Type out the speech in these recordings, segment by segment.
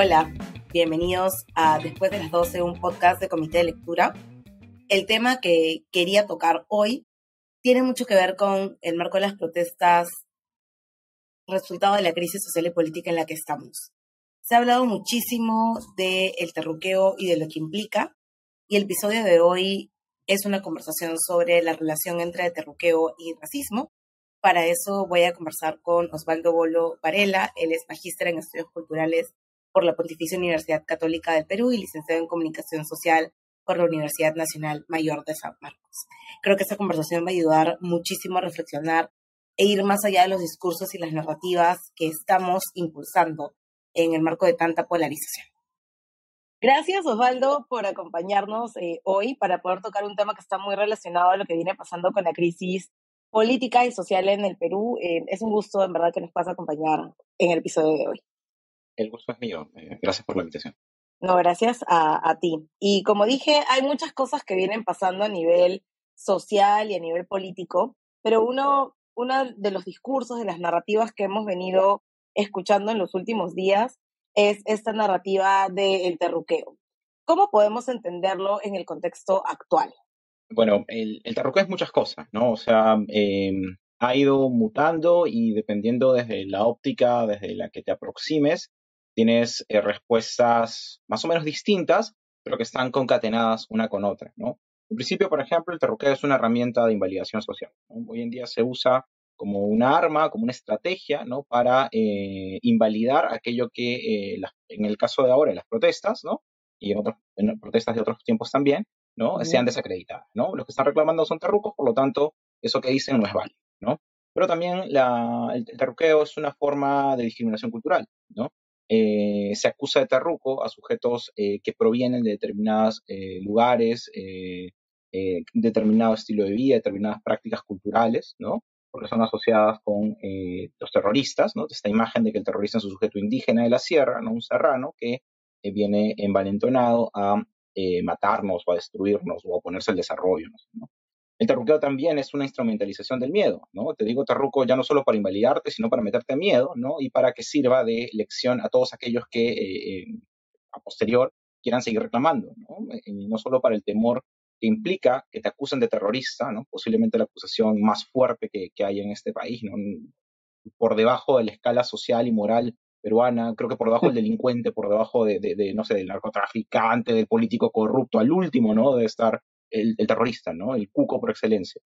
Hola, bienvenidos a Después de las 12, un podcast de comité de lectura. El tema que quería tocar hoy tiene mucho que ver con el marco de las protestas, resultado de la crisis social y política en la que estamos. Se ha hablado muchísimo del el terruqueo y de lo que implica, y el episodio de hoy es una conversación sobre la relación entre terruqueo y racismo. Para eso voy a conversar con Osvaldo Bolo Varela, él es magíster en estudios culturales por la Pontificia Universidad Católica del Perú y licenciado en comunicación social por la Universidad Nacional Mayor de San Marcos. Creo que esta conversación va a ayudar muchísimo a reflexionar e ir más allá de los discursos y las narrativas que estamos impulsando en el marco de tanta polarización. Gracias, Osvaldo, por acompañarnos eh, hoy para poder tocar un tema que está muy relacionado a lo que viene pasando con la crisis política y social en el Perú. Eh, es un gusto, en verdad, que nos puedas acompañar en el episodio de hoy. El gusto es mío. Eh, gracias por la invitación. No, gracias a, a, ti. Y como dije, hay muchas cosas que vienen pasando a nivel social y a nivel político, pero uno, uno de los discursos, de las narrativas que hemos venido escuchando en los últimos días es esta narrativa del terruqueo. ¿Cómo podemos entenderlo en el contexto actual? Bueno, el, el terruqueo es muchas cosas, ¿no? O sea, eh, ha ido mutando y dependiendo desde la óptica desde la que te aproximes, tienes eh, respuestas más o menos distintas, pero que están concatenadas una con otra, ¿no? En principio, por ejemplo, el terruqueo es una herramienta de invalidación social. Hoy en día se usa como una arma, como una estrategia, ¿no? Para eh, invalidar aquello que, eh, en el caso de ahora, las protestas, ¿no? Y en, otras protestas de otros tiempos también, ¿no? Sean desacreditadas, ¿no? Los que están reclamando son terrucos, por lo tanto, eso que dicen no es válido, ¿no? Pero también la, el, terruqueo es una forma de discriminación cultural, ¿no? Eh, se acusa de terruco a sujetos eh, que provienen de determinados eh, lugares, determinado estilo de vida, determinadas prácticas culturales, ¿no? Porque son asociadas con los terroristas, ¿no? Esta imagen de que el terrorista es un sujeto indígena de la sierra, ¿no? Un serrano que viene envalentonado a matarnos o a destruirnos o a oponerse al desarrollo, ¿no? El terruqueo también es una instrumentalización del miedo, ¿no? Te digo terruco ya no solo para invalidarte, sino para meterte miedo, ¿no? Y para que sirva de lección a todos aquellos que eh, eh, a posterior quieran seguir reclamando, ¿no? Y no solo para el temor que implica que te acusen de terrorista, ¿no? Posiblemente la acusación más fuerte que, que hay en este país, ¿no? Por debajo de la escala social y moral peruana, creo que por debajo del delincuente, por debajo de, de, de, no sé, del narcotraficante, del político corrupto, al último, ¿no? De estar el, terrorista, ¿no? El cuco por excelencia.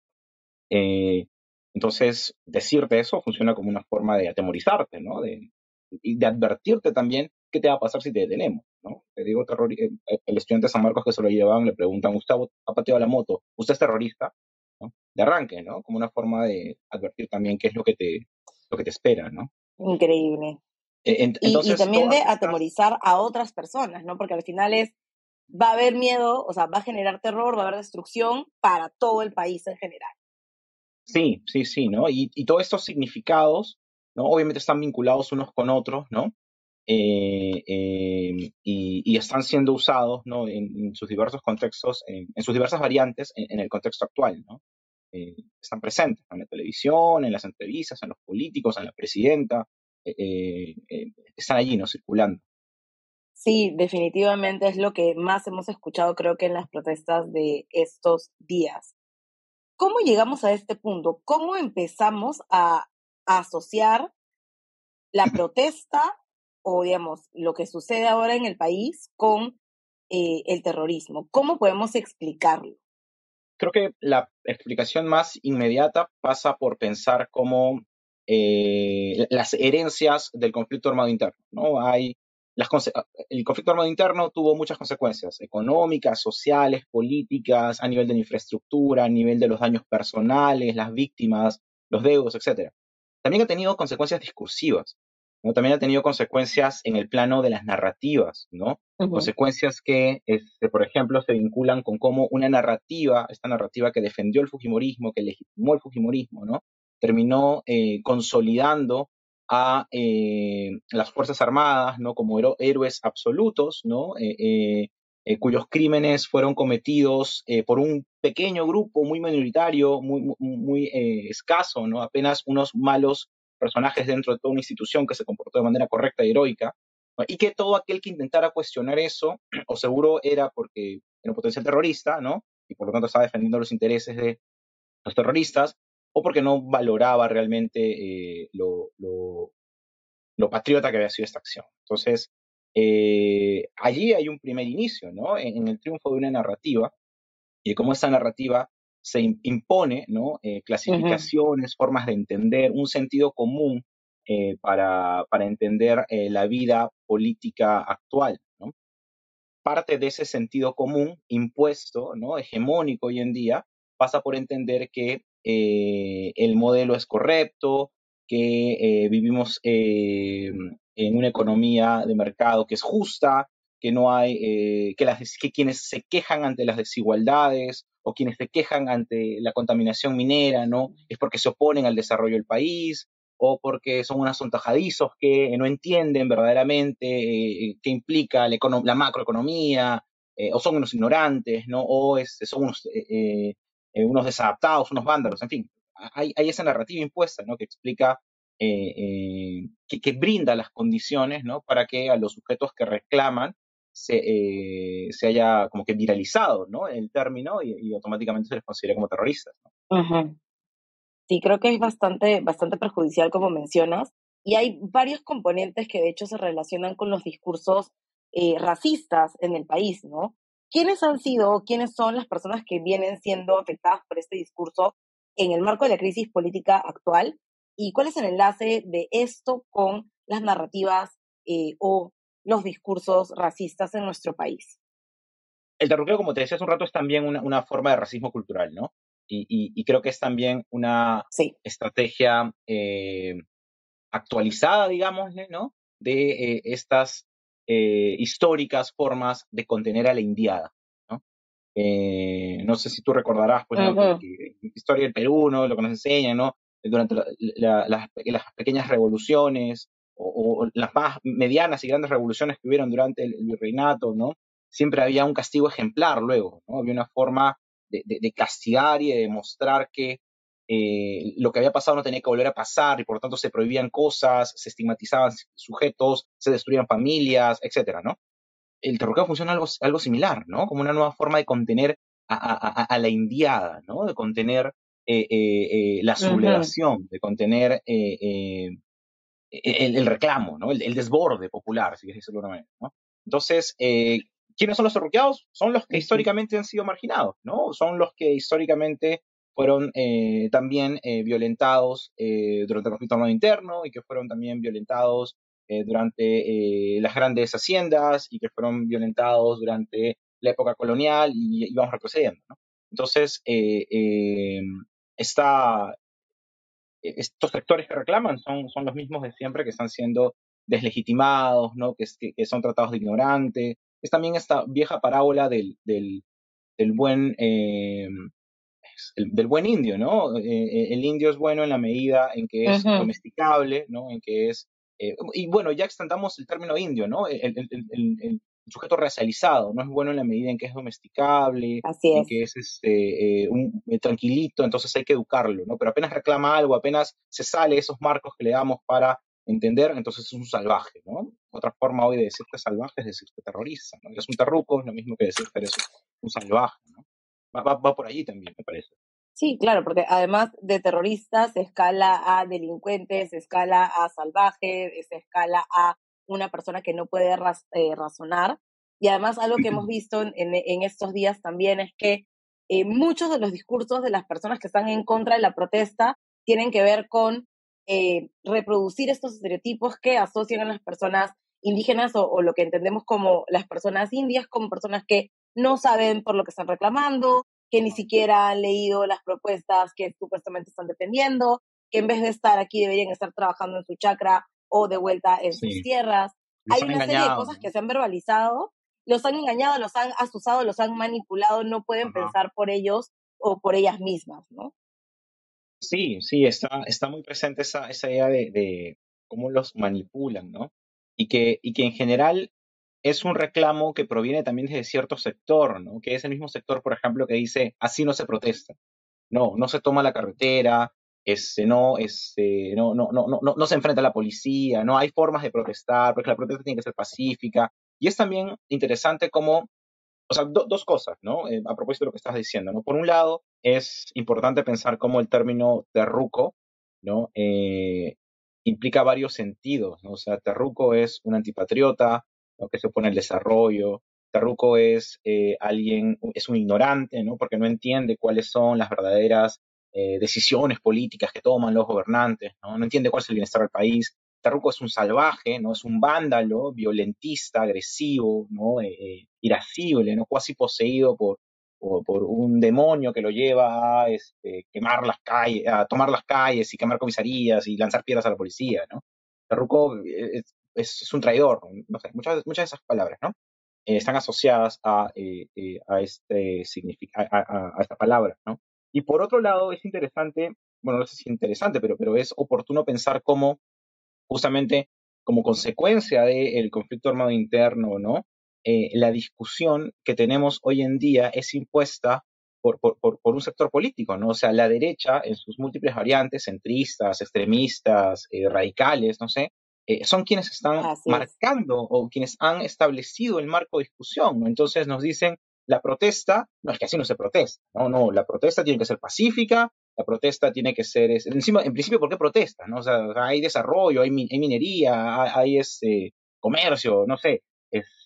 Eh, entonces, decirte eso funciona como una forma de atemorizarte, ¿no? De, y de advertirte también qué te va a pasar si te detenemos, ¿no? Te digo, terror, eh, el estudiante de San Marcos que se lo llevaban le preguntan, Gustavo, ha pateado la moto, ¿usted es terrorista? ¿no? De arranque, ¿no? Como una forma de advertir también qué es lo que te, lo que te espera, ¿no? Increíble. E, entonces, y, también de atemorizar a otras personas, ¿no? Porque al final es va a haber miedo, o sea, va a generar terror, va a haber destrucción para todo el país en general. Sí, sí, sí, ¿no? Y, y todos estos significados, ¿no? Obviamente están vinculados unos con otros, ¿no? Eh, eh, y, están siendo usados, ¿no? En, sus diversos contextos, en, sus diversas variantes en, el contexto actual, ¿no? Eh, están presentes en la televisión, en las entrevistas, en los políticos, en la presidenta, están allí, ¿no? Circulando. Sí, definitivamente es lo que más hemos escuchado, creo que en las protestas de estos días. ¿Cómo llegamos a este punto? ¿Cómo empezamos a, asociar la protesta o, digamos, lo que sucede ahora en el país con eh, el terrorismo? ¿Cómo podemos explicarlo? Creo que la explicación más inmediata pasa por pensar cómo eh, las herencias del conflicto armado interno. ¿no? Hay el conflicto armado interno tuvo muchas consecuencias económicas, sociales, políticas, a nivel de la infraestructura, a nivel de los daños personales, las víctimas, los deudos, etc. También ha tenido consecuencias discursivas, ¿no? También ha tenido consecuencias en el plano de las narrativas, ¿no? Consecuencias que, este, por ejemplo, se vinculan con cómo una narrativa, esta narrativa que defendió el Fujimorismo, que legitimó el Fujimorismo, ¿no? Terminó eh, consolidando a eh, las Fuerzas Armadas ¿no? como héroes absolutos, ¿no? Eh, eh, cuyos crímenes fueron cometidos por un pequeño grupo muy minoritario, muy, escaso, ¿no? apenas unos malos personajes dentro de toda una institución que se comportó de manera correcta y heroica, Y que todo aquel que intentara cuestionar eso, o seguro era porque era un potencial terrorista, ¿no? Y por lo tanto estaba defendiendo los intereses de los terroristas, o porque no valoraba realmente eh, lo, lo, lo, patriota que había sido esta acción. Entonces, eh, allí hay un primer inicio, ¿no? En, el triunfo de una narrativa y de cómo esa narrativa se impone, ¿no? Eh, clasificaciones, formas de entender, un sentido común para, para, entender la vida política actual, ¿no? Parte de ese sentido común impuesto, ¿no? Hegemónico hoy en día, pasa por entender que eh, el modelo es correcto, que eh, vivimos eh, en una economía de mercado que es justa, que no hay, que, las, que quienes se quejan ante las desigualdades o quienes se quejan ante la contaminación minera, ¿no? Es porque se oponen al desarrollo del país o porque son unos sontajadizos que no entienden verdaderamente qué implica la, la macroeconomía, o son unos ignorantes, ¿no? O es, son unos eh, unos desadaptados, unos vándalos, en fin, hay, esa narrativa impuesta, ¿no? Que explica, eh, eh, que, brinda las condiciones, ¿no? Para que a los sujetos que reclaman se, se haya como que viralizado, ¿no? El término y, automáticamente se les considera como terroristas. Sí, creo que es bastante, bastante perjudicial, como mencionas, y hay varios componentes que de hecho se relacionan con los discursos racistas en el país, ¿no? ¿Quiénes han sido, quiénes son las personas que vienen siendo afectadas por este discurso en el marco de la crisis política actual? ¿Y cuál es el enlace de esto con las narrativas eh, o los discursos racistas en nuestro país? El terruqueo, como te decía hace un rato, es también una, forma de racismo cultural, ¿no? Y, creo que es también una estrategia eh, actualizada, digámosle, ¿no? De eh, estas eh, históricas formas de contener a la indiada. ¿no? Eh, no sé si tú recordarás, pues, la historia del Perú, ¿no? lo que nos enseñan, ¿no? durante las, pequeñas revoluciones o, las más medianas y grandes revoluciones que hubieron durante el, virreinato, ¿no? siempre había un castigo ejemplar luego, ¿no? había una forma de, de castigar y de demostrar que eh, lo que había pasado no tenía que volver a pasar y por lo tanto se prohibían cosas, se estigmatizaban sujetos, se destruían familias, etcétera, ¿no? El terror funciona algo, algo similar, ¿no? Como una nueva forma de contener a, la indiada, ¿no? De contener eh, eh, la sublevación, de contener el, reclamo, ¿no? El, desborde popular, si quieres decirlo de una manera, ¿no? Entonces, ¿quiénes son los terruqueados? Son los que históricamente han sido marginados, ¿no? Son los que históricamente fueron eh, también eh, violentados eh, durante el conflicto armado interno y que fueron también violentados durante las grandes haciendas y que fueron violentados durante la época colonial y, vamos retrocediendo. Entonces, estos sectores que reclaman son, son los mismos de siempre que están siendo deslegitimados, ¿no? que, que, son tratados de ignorante. Es también esta vieja parábola del, del, del buen del buen indio, ¿no? Eh, eh, el indio es bueno en la medida en que es domesticable, ¿no? En que es... Eh, y bueno, ya extendamos el término indio, ¿no? El, sujeto racializado, ¿no? Es bueno en la medida en que es domesticable, en que es este, un, tranquilito, entonces hay que educarlo, ¿no? Pero apenas reclama algo, apenas se sale esos marcos que le damos para entender, entonces es un salvaje, ¿no? Otra forma hoy de decirte salvaje es decirte terrorista, ¿no? Es un terruco, es lo mismo que decir que eres un salvaje, ¿no? Va, por allí también, me parece. Sí, claro, porque además de terroristas se escala a delincuentes, se escala a salvajes, se escala a una persona que no puede eh, razonar. Y además algo que hemos visto en, en estos días también es que eh, muchos de los discursos de las personas que están en contra de la protesta tienen que ver con eh, reproducir estos estereotipos que asocian a las personas indígenas o, o, lo que entendemos como las personas indias como personas que no saben por lo que están reclamando, que ni siquiera han leído las propuestas que supuestamente están defendiendo, que en vez de estar aquí deberían estar trabajando en su chakra o de vuelta en sus tierras. Hay una serie de cosas que se han verbalizado, los han engañado, los han asusado, los han manipulado, no pueden pensar por ellos o por ellas mismas, ¿no? Sí, sí, está, está muy presente esa, esa idea de, de cómo los manipulan, ¿no? Y que, y que en general es un reclamo que proviene también de cierto sector, ¿no? Que es el mismo sector, por ejemplo, que dice, así no se protesta. No, no se toma la carretera, este, no, este, no, no, no, no, no se enfrenta a la policía, no hay formas de protestar, porque la protesta tiene que ser pacífica. Y es también interesante cómo, o sea, dos cosas, ¿no? Eh, a propósito de lo que estás diciendo, ¿no? Por un lado, es importante pensar cómo el término terruco, ¿no? Eh, implica varios sentidos, ¿no? O sea, terruco es un antipatriota, lo que se opone al desarrollo, terruco es eh, alguien, es un ignorante, ¿no? Porque no entiende cuáles son las verdaderas eh, decisiones políticas que toman los gobernantes, ¿no? No entiende cuál es el bienestar del país. Terruco es un salvaje, ¿no? Es un vándalo, violentista, agresivo, ¿no? Eh, irascible, ¿no? Casi poseído por, por, un demonio que lo lleva a este, quemar las calles, a tomar las calles y quemar comisarías y lanzar piedras a la policía, ¿no? Terruco es, un traidor, no sé, muchas, muchas de esas palabras, ¿no? Eh, están asociadas a, eh, eh, a, este, a, esta palabra, ¿no? Y por otro lado, es interesante, bueno, no sé si es interesante, pero, pero es oportuno pensar cómo, justamente, como consecuencia del conflicto armado interno, ¿no? la discusión que tenemos hoy en día es impuesta por, por, por, un sector político, ¿no? O sea, la derecha, en sus múltiples variantes, centristas, extremistas, radicales, no sé, eh, son quienes están marcando o quienes han establecido el marco de discusión. ¿no? Entonces nos dicen, la protesta, no es que así no se protesta, no, no, la protesta tiene que ser pacífica, la protesta tiene que ser, encima, en principio, ¿por qué protesta? ¿no? O sea, hay desarrollo, hay, minería, hay, este, comercio, no sé.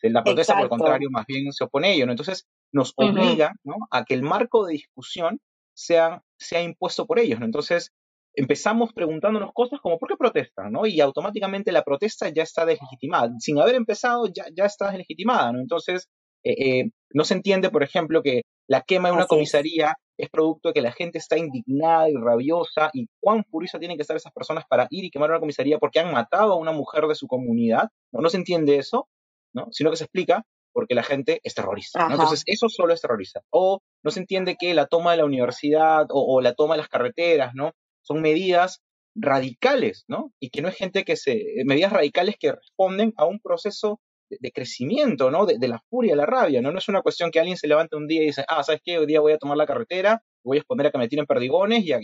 la protesta, por el contrario, más bien se opone a ello. ¿no? Entonces nos obliga ¿no? a que el marco de discusión sea, sea impuesto por ellos. ¿no? Entonces, empezamos preguntándonos cosas como ¿por qué protestan? ¿no? Y automáticamente la protesta ya está deslegitimada. Sin haber empezado, ya, ya está deslegitimada. ¿no? Entonces, eh, eh, no se entiende, por ejemplo, que la quema de una comisaría es. producto de que la gente está indignada y rabiosa y cuán furiosa tienen que estar esas personas para ir y quemar una comisaría porque han matado a una mujer de su comunidad. No, no se entiende eso, ¿no? sino que se explica porque la gente es terrorista. Entonces, eso solo es terrorista. O no se entiende que la toma de la universidad o, o la toma de las carreteras, ¿no? Son medidas radicales, ¿no? Y que no es gente que se, medidas radicales que responden a un proceso de, crecimiento, ¿no? De, la furia, la rabia, ¿no? No es una cuestión que alguien se levante un día y dice, ah, ¿sabes qué? Hoy día voy a tomar la carretera, voy a exponer a que me tiren perdigones y a,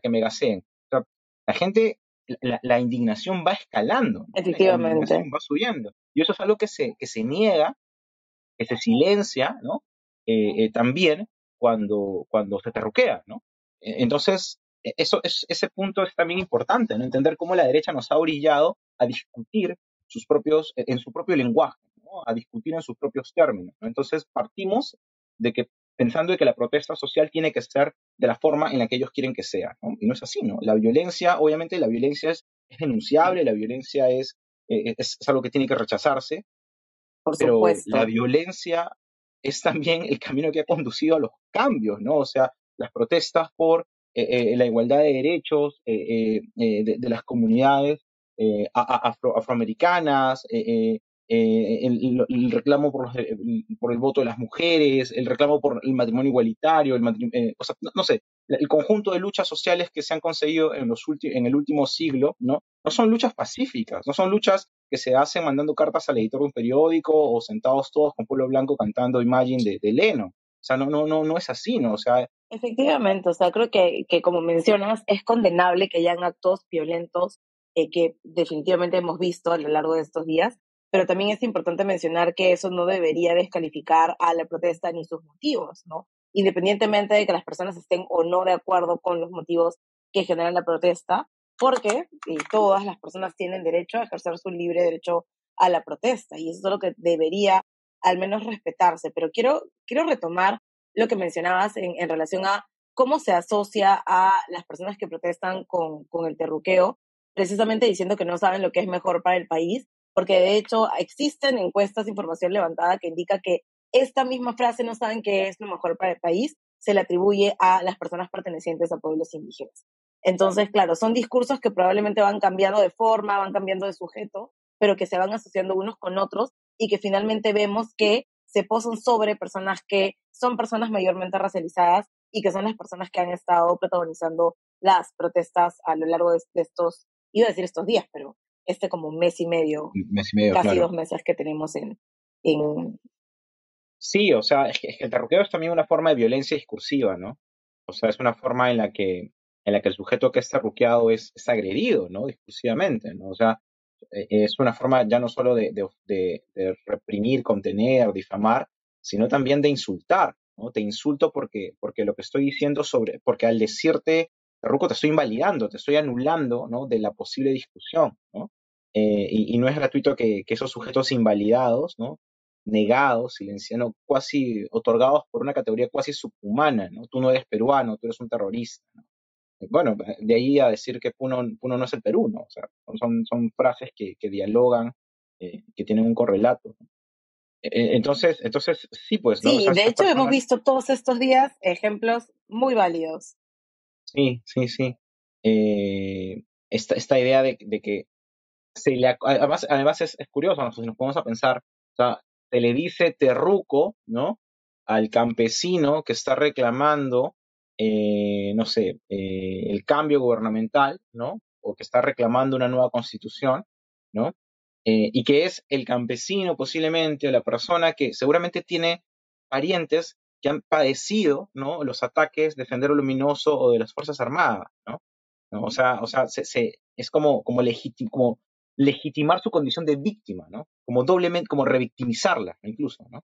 que me gaseen. la gente, la, indignación va escalando. Efectivamente. va subiendo. Y eso es algo que se, que se niega, que se silencia, ¿no? Eh, eh, también cuando, cuando se terruquea, ¿no? E, entonces, eso, es, ese punto es también importante, ¿no? entender cómo la derecha nos ha orillado a discutir sus propios, e, en su propio lenguaje, a discutir en sus propios términos. Entonces partimos de que pensando de que la protesta social tiene que ser de la forma en la que ellos quieren que sea, y no es así, ¿no? La violencia, obviamente la violencia es, denunciable, la violencia es, e, es, algo que tiene que rechazarse, Por pero la violencia es también el camino que ha conducido a los cambios, ¿no? O sea, las protestas por eh, eh, la igualdad de derechos eh, de, las comunidades afroamericanas, el, reclamo por, por, el voto de las mujeres, el reclamo por el matrimonio igualitario, el o sea, no, sé, el conjunto de luchas sociales que se han conseguido en, los en el último siglo, ¿no? No son luchas pacíficas, no son luchas que se hacen mandando cartas al editor de un periódico o sentados todos con pueblo blanco cantando Imagine de, de Leno. O sea, no, no, no, no es así, ¿no? O sea, Efectivamente, o sea, creo que, que como mencionas, es condenable que hayan actos violentos eh, que definitivamente hemos visto a lo largo de estos días, pero también es importante mencionar que eso no debería descalificar a la protesta ni sus motivos, ¿no? Independientemente de que las personas estén o no de acuerdo con los motivos que generan la protesta, porque todas las personas tienen derecho a ejercer su libre derecho a la protesta y eso es lo que debería al menos respetarse. Pero quiero, quiero retomar lo que mencionabas en, en relación a cómo se asocia a las personas que protestan con, con el terruqueo, precisamente diciendo que no saben lo que es mejor para el país, porque de hecho existen encuestas, información levantada que indica que esta misma frase no saben qué es lo mejor para el país, se le atribuye a las personas pertenecientes a pueblos indígenas. Entonces, claro, son discursos que probablemente van cambiando de forma, van cambiando de sujeto, pero que se van asociando unos con otros y que finalmente vemos que se posan sobre personas que son personas mayormente racializadas y que son las personas que han estado protagonizando las protestas a lo largo de, estos, iba a decir estos días, pero este como mes y medio, casi dos meses que tenemos en, en... Sí, o sea, es que, el terruqueo es también una forma de violencia discursiva, ¿no? O sea, es una forma en la que en la que el sujeto que está ruqueado es, es agredido, ¿no? Discursivamente, ¿no? O sea, es una forma ya no solo de, de, reprimir, contener, difamar, sino también de insultar, ¿no? Te insulto porque, porque lo que estoy diciendo sobre, porque al decirte, Ruco, te estoy invalidando, te estoy anulando, ¿no? De la posible discusión, ¿no? Eh, y, no es gratuito que, esos sujetos invalidados, ¿no? Negados, silenciados, casi otorgados por una categoría cuasi subhumana, ¿no? Tú no eres peruano, tú eres un terrorista, ¿no? Bueno, de ahí a decir que Puno, no es el Perú, ¿no? O sea, son, son frases que, que dialogan, eh, que tienen un correlato. E, e, entonces, entonces, sí, pues. ¿no? Sí, de hecho hemos visto todos estos días ejemplos muy válidos. Sí, sí, sí. Eh, esta, esta idea de, de, que se le, además, además es, es curioso, ¿no? si nos ponemos a pensar, o sea, se le dice terruco, ¿no? Al campesino que está reclamando eh, no sé, eh, el cambio gubernamental, ¿no? O que está reclamando una nueva constitución, ¿no? Eh, y que es el campesino posiblemente o la persona que seguramente tiene parientes que han padecido, ¿no? Los ataques de Sendero Luminoso o de las Fuerzas Armadas, ¿no? O sea, o sea se, es como, como, como legitimar su condición de víctima, ¿no? Como doblemente, como revictimizarla incluso, ¿no?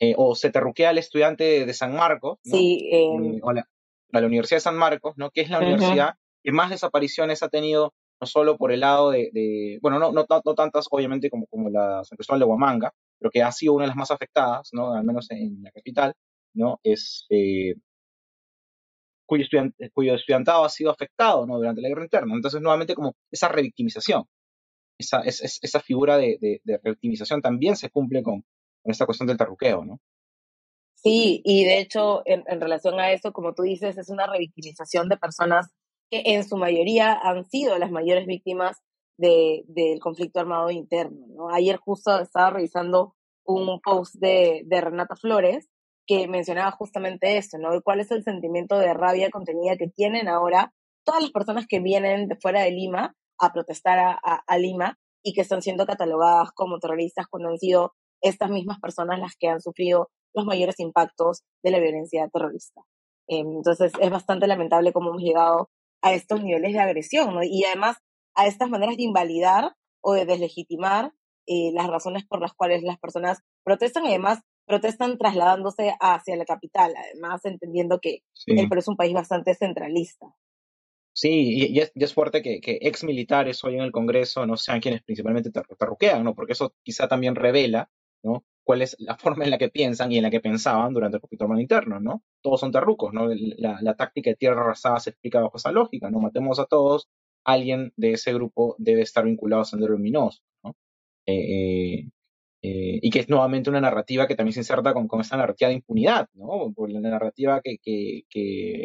Eh, o se terruquea al estudiante de San Marcos, sí, em, eh, o la, a la Universidad de San Marcos, ¿no? que es la universidad que más desapariciones ha tenido, no solo por el lado de, bueno, no, no, no, tantas obviamente como, como la San Cristóbal de Huamanga, pero que ha sido una de las más afectadas, ¿no? al menos en la capital, ¿no? es, eh, cuyo, cuyo estudiantado ha sido afectado ¿no? durante la guerra interna. Entonces, nuevamente, como esa revictimización, esa, esa figura de, de, de revictimización también se cumple con, esta cuestión del terruqueo, ¿no? Sí, y de hecho, en, relación a eso, como tú dices, es una revictimización de personas que en su mayoría han sido las mayores víctimas de, del conflicto armado interno. ¿no? Ayer justo estaba revisando un post de, de Renata Flores que mencionaba justamente esto, ¿no? ¿Cuál es el sentimiento de rabia contenida que tienen ahora todas las personas que vienen de fuera de Lima a protestar a, a Lima y que están siendo catalogadas como terroristas cuando han sido estas mismas personas las que han sufrido los mayores impactos de la violencia terrorista. Em, entonces es bastante lamentable cómo hemos llegado a estos niveles de agresión ¿no? y además a estas maneras de invalidar o de deslegitimar eh, las razones por las cuales las personas protestan y además protestan trasladándose hacia la capital, además entendiendo que el Perú es un país bastante centralista. Sí, y, es, fuerte que, que, ex militares hoy en el Congreso no sean quienes principalmente terruquean, ¿no? Porque eso quizá también revela cuál es la forma en la que piensan y en la que pensaban durante el conflicto armado interno, ¿no? Todos son terrucos, ¿no? La, táctica de tierra arrasada se explica bajo esa lógica, ¿no? Matemos a todos, alguien de ese grupo debe estar vinculado a Sendero Luminoso, ¿no? Eh, eh, eh, y que es nuevamente una narrativa que también se inserta con, con esa narrativa de impunidad, ¿no? Por la narrativa que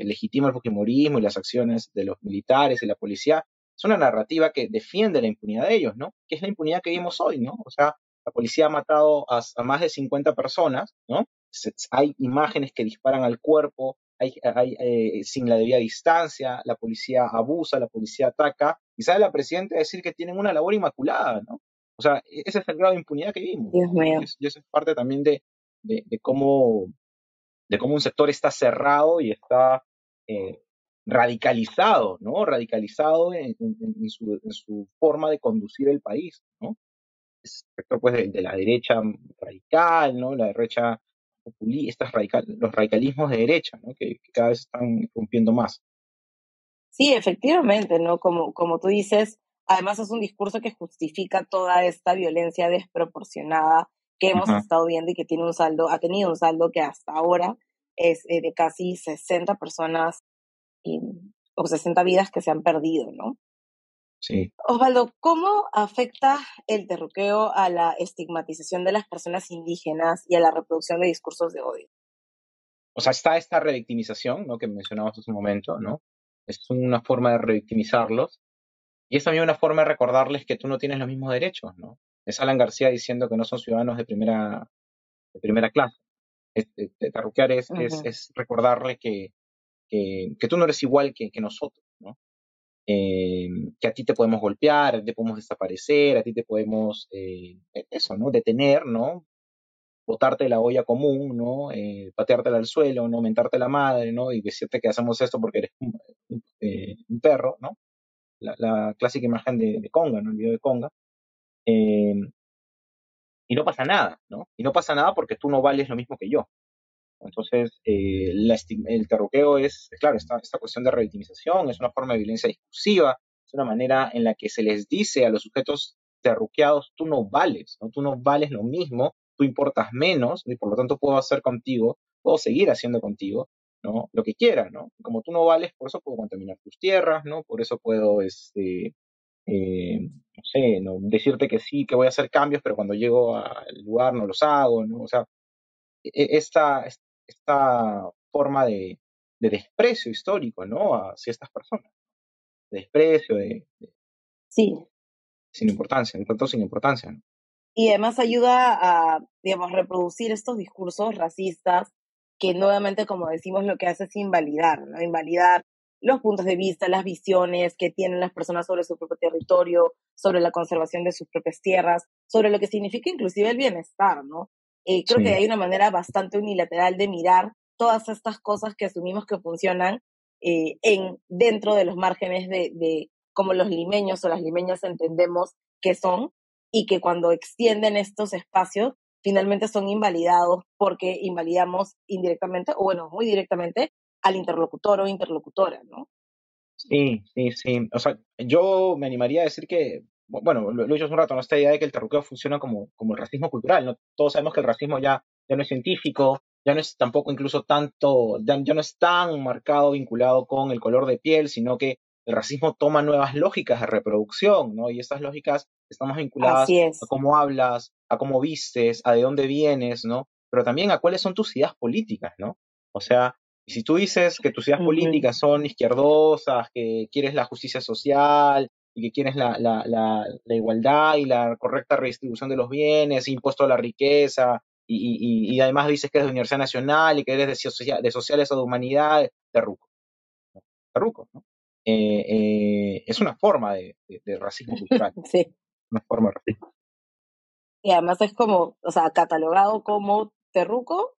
legitima el fujimorismo y las acciones de los militares y la policía. Es una narrativa que defiende la impunidad de ellos, ¿no? Que es la impunidad que vimos hoy, ¿no? O sea, la policía ha matado a, más de 50 personas, ¿no? hay imágenes que disparan al cuerpo, hay, eh, sin la debida distancia, la policía abusa, la policía ataca, y sale la presidenta a decir que tienen una labor inmaculada, ¿no? O sea, e-, ese es el grado de impunidad que vimos. Dios mío. Y eso es parte también de, de, cómo, de cómo un sector está cerrado y está eh, radicalizado, ¿no? Radicalizado en, su, en, su, forma de conducir el país, ¿no? Sector pues de, la derecha radical, ¿no? La derecha populista, radical, los radicalismos de derecha, ¿no? Que, cada vez están rompiendo más. Sí, efectivamente, ¿no? Como, como tú dices, además es un discurso que justifica toda esta violencia desproporcionada que hemos estado viendo y que tiene un saldo, ha tenido un saldo que hasta ahora es eh, de casi 60 personas o 60 vidas que se han perdido, ¿no? Osvaldo, ¿cómo afecta el terruqueo a la estigmatización de las personas indígenas y a la reproducción de discursos de odio? O sea, está esta revictimización, ¿no? Que mencionabas hace un momento, ¿no? Es una forma de revictimizarlos. Y es también una forma de recordarles que tú no tienes los mismos derechos, ¿no? Es Alan García diciendo que no son ciudadanos de primera, de primera clase. Es, terruquear es, es, recordarle que, que, que, tú no eres igual que, que nosotros, ¿no? Eh, que a ti te podemos golpear, a ti te podemos desaparecer, a ti te podemos, eh, e-, eso, ¿no? Detener, ¿no? botarte la olla común, ¿no? Eh, pateártela al suelo, ¿no? Mentarte la madre, ¿no? Y decirte que hacemos esto porque eres un, eh, perro, ¿no? La, clásica imagen de, Conga, ¿no? El video de Conga. Y no pasa nada, ¿no? Y no pasa nada porque tú no vales lo mismo que yo. Entonces, eh, el terroqueo es, claro, esta, esta cuestión de revictimización, es una forma de violencia discursiva, es una manera en la que se les dice a los sujetos terruqueados, tú no vales, ¿no? Tú no vales lo mismo, tú importas menos, y por lo tanto puedo hacer contigo, puedo seguir haciendo contigo, ¿no? Lo que quiera, ¿no? Como tú no vales, por eso puedo contaminar tus tierras, ¿no? Por eso puedo, este, eh, no sé, decirte que sí, que voy a hacer cambios, pero cuando llego al lugar no los hago, ¿no? O sea, e, e, esta, esta forma de, desprecio histórico, ¿no? Hacia estas personas. De desprecio, de, sí. sin importancia, en tanto sin importancia, ¿no? Y además ayuda a, digamos, reproducir estos discursos racistas que nuevamente, como decimos, lo que hace es invalidar, ¿no? Invalidar los puntos de vista, las visiones que tienen las personas sobre su propio territorio, sobre la conservación de sus propias tierras, sobre lo que significa inclusive el bienestar, ¿no? Eh, creo que hay una manera bastante unilateral de mirar todas estas cosas que asumimos que funcionan eh, en, dentro de los márgenes de, de cómo los limeños o las limeñas entendemos que son y que cuando extienden estos espacios finalmente son invalidados porque invalidamos indirectamente o bueno, muy directamente al interlocutor o interlocutora, ¿no? Sí, sí, sí. O sea, yo me animaría a decir que bueno, lo, he dicho hace un rato, ¿no? esta idea de que el terruqueo funciona como, como el racismo cultural, ¿no? Todos sabemos que el racismo ya, ya no es científico, ya no es tampoco incluso tanto, ya, no es tan marcado, vinculado con el color de piel, sino que el racismo toma nuevas lógicas de reproducción, ¿no? Y estas lógicas están más vinculadas a cómo hablas, a cómo vistes, a de dónde vienes, ¿no? Pero también a cuáles son tus ideas políticas, ¿no? O sea, si tú dices que tus ideas políticas son izquierdosas, que quieres la justicia social, y que quieres la, la, la, la, igualdad y la correcta redistribución de los bienes, impuesto a la riqueza, y, y, y, además dices que eres de Universidad Nacional y que eres de, de sociales o de humanidades, terruco. Terruco, ¿no? Eh, eh, es una forma de, de, racismo cultural. sí. Una forma de racismo. Y además es como, o sea, catalogado como terruco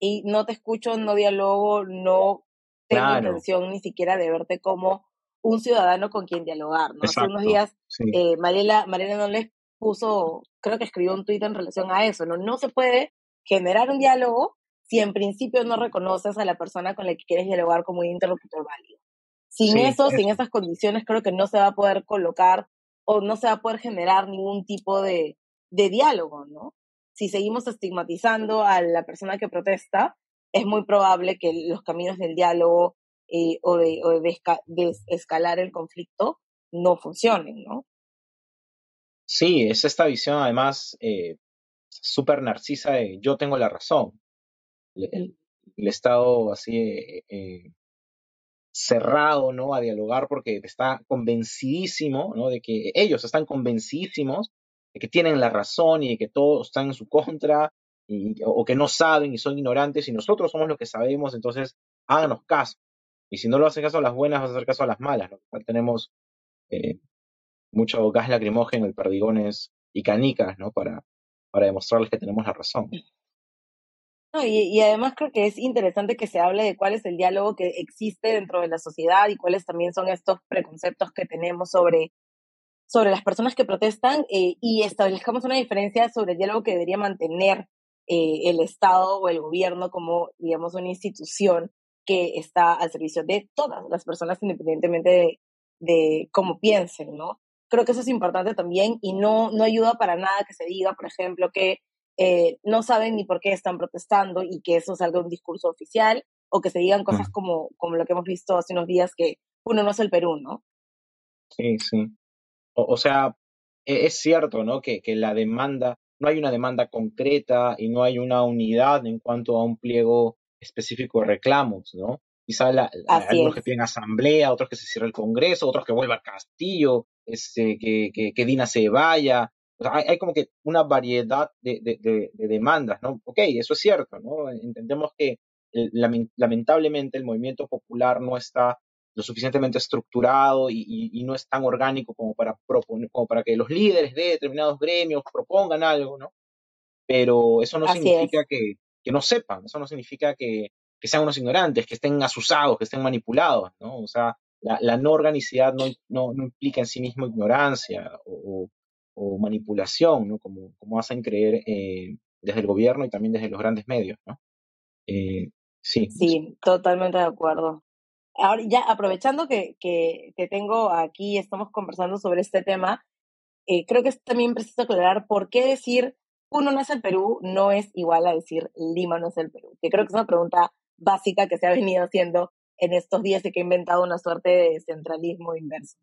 y no te escucho, no dialogo, no tengo intención ni siquiera de verte como un ciudadano con quien dialogar, ¿no? Hace unos días eh, Mariela, Mariela no les puso, creo que escribió un tuit en relación a eso, ¿no? No se puede generar un diálogo si en principio no reconoces a la persona con la que quieres dialogar como un interlocutor válido. Sin eso, sin esas condiciones, creo que no se va a poder colocar o no se va a poder generar ningún tipo de, de diálogo, ¿no? Si seguimos estigmatizando a la persona que protesta, es muy probable que los caminos del diálogo eh, o de, o de, escalar el conflicto no funcionen, ¿no? Sí, es esta visión además eh, súper narcisa de yo tengo la razón. El, Estado así eh, cerrado, ¿no? A dialogar porque está convencidísimo, ¿no? De que ellos están convencidísimos de que tienen la razón y de que todos están en su contra y, o que no saben y son ignorantes y nosotros somos los que sabemos, entonces háganos caso. Y si no lo haces caso a las buenas, vas a hacer caso a las malas. Tenemos eh, mucho gas lacrimógeno, perdigones y canicas, ¿no? Para, para demostrarles que tenemos la razón. No, y, y, además creo que es interesante que se hable de cuál es el diálogo que existe dentro de la sociedad y cuáles también son estos preconceptos que tenemos sobre, sobre las personas que protestan eh, y establezcamos una diferencia sobre el diálogo que debería mantener eh, el Estado o el gobierno como, digamos, una institución que está al servicio de todas las personas independientemente de, cómo piensen, ¿no? Creo que eso es importante también y no, no ayuda para nada que se diga, por ejemplo, que eh, no saben ni por qué están protestando y que eso salga un discurso oficial o que se digan cosas como, como lo que hemos visto hace unos días que uno no es el Perú, ¿no? Sí, sí. O, sea, e, es cierto, ¿no? Que, que la demanda, no hay una demanda concreta y no hay una unidad en cuanto a un pliego específico de reclamos, ¿no? Quizá la, algunos que piden asamblea, otros que se cierre el Congreso, otros que vuelva al Castillo, este, que, que, que Dina se vaya. O sea, hay, hay, como que una variedad de, de, de, demandas, ¿no? Ok, eso es cierto, ¿no? Entendemos que lamentablemente el movimiento popular no está lo suficientemente estructurado y, y, y, no es tan orgánico como para, proponer, como para que los líderes de determinados gremios propongan algo, ¿no? pero eso no significa que, que, no sepan, eso no significa que, que, sean unos ignorantes, que estén asusados, que estén manipulados, ¿no? O sea, la, la no organicidad no, no, no, implica en sí mismo ignorancia o, o, manipulación, ¿no? Como, como hacen creer eh, desde el gobierno y también desde los grandes medios, ¿no? Eh, sí. Sí, totalmente de acuerdo. Ahora, ya aprovechando que, que, que tengo aquí, estamos conversando sobre este tema, eh, creo que es también preciso aclarar por qué decir uno no es el Perú no es igual a decir Lima no es el Perú. Que creo que es una pregunta básica que se ha venido haciendo en estos días y que ha inventado una suerte de centralismo inverso.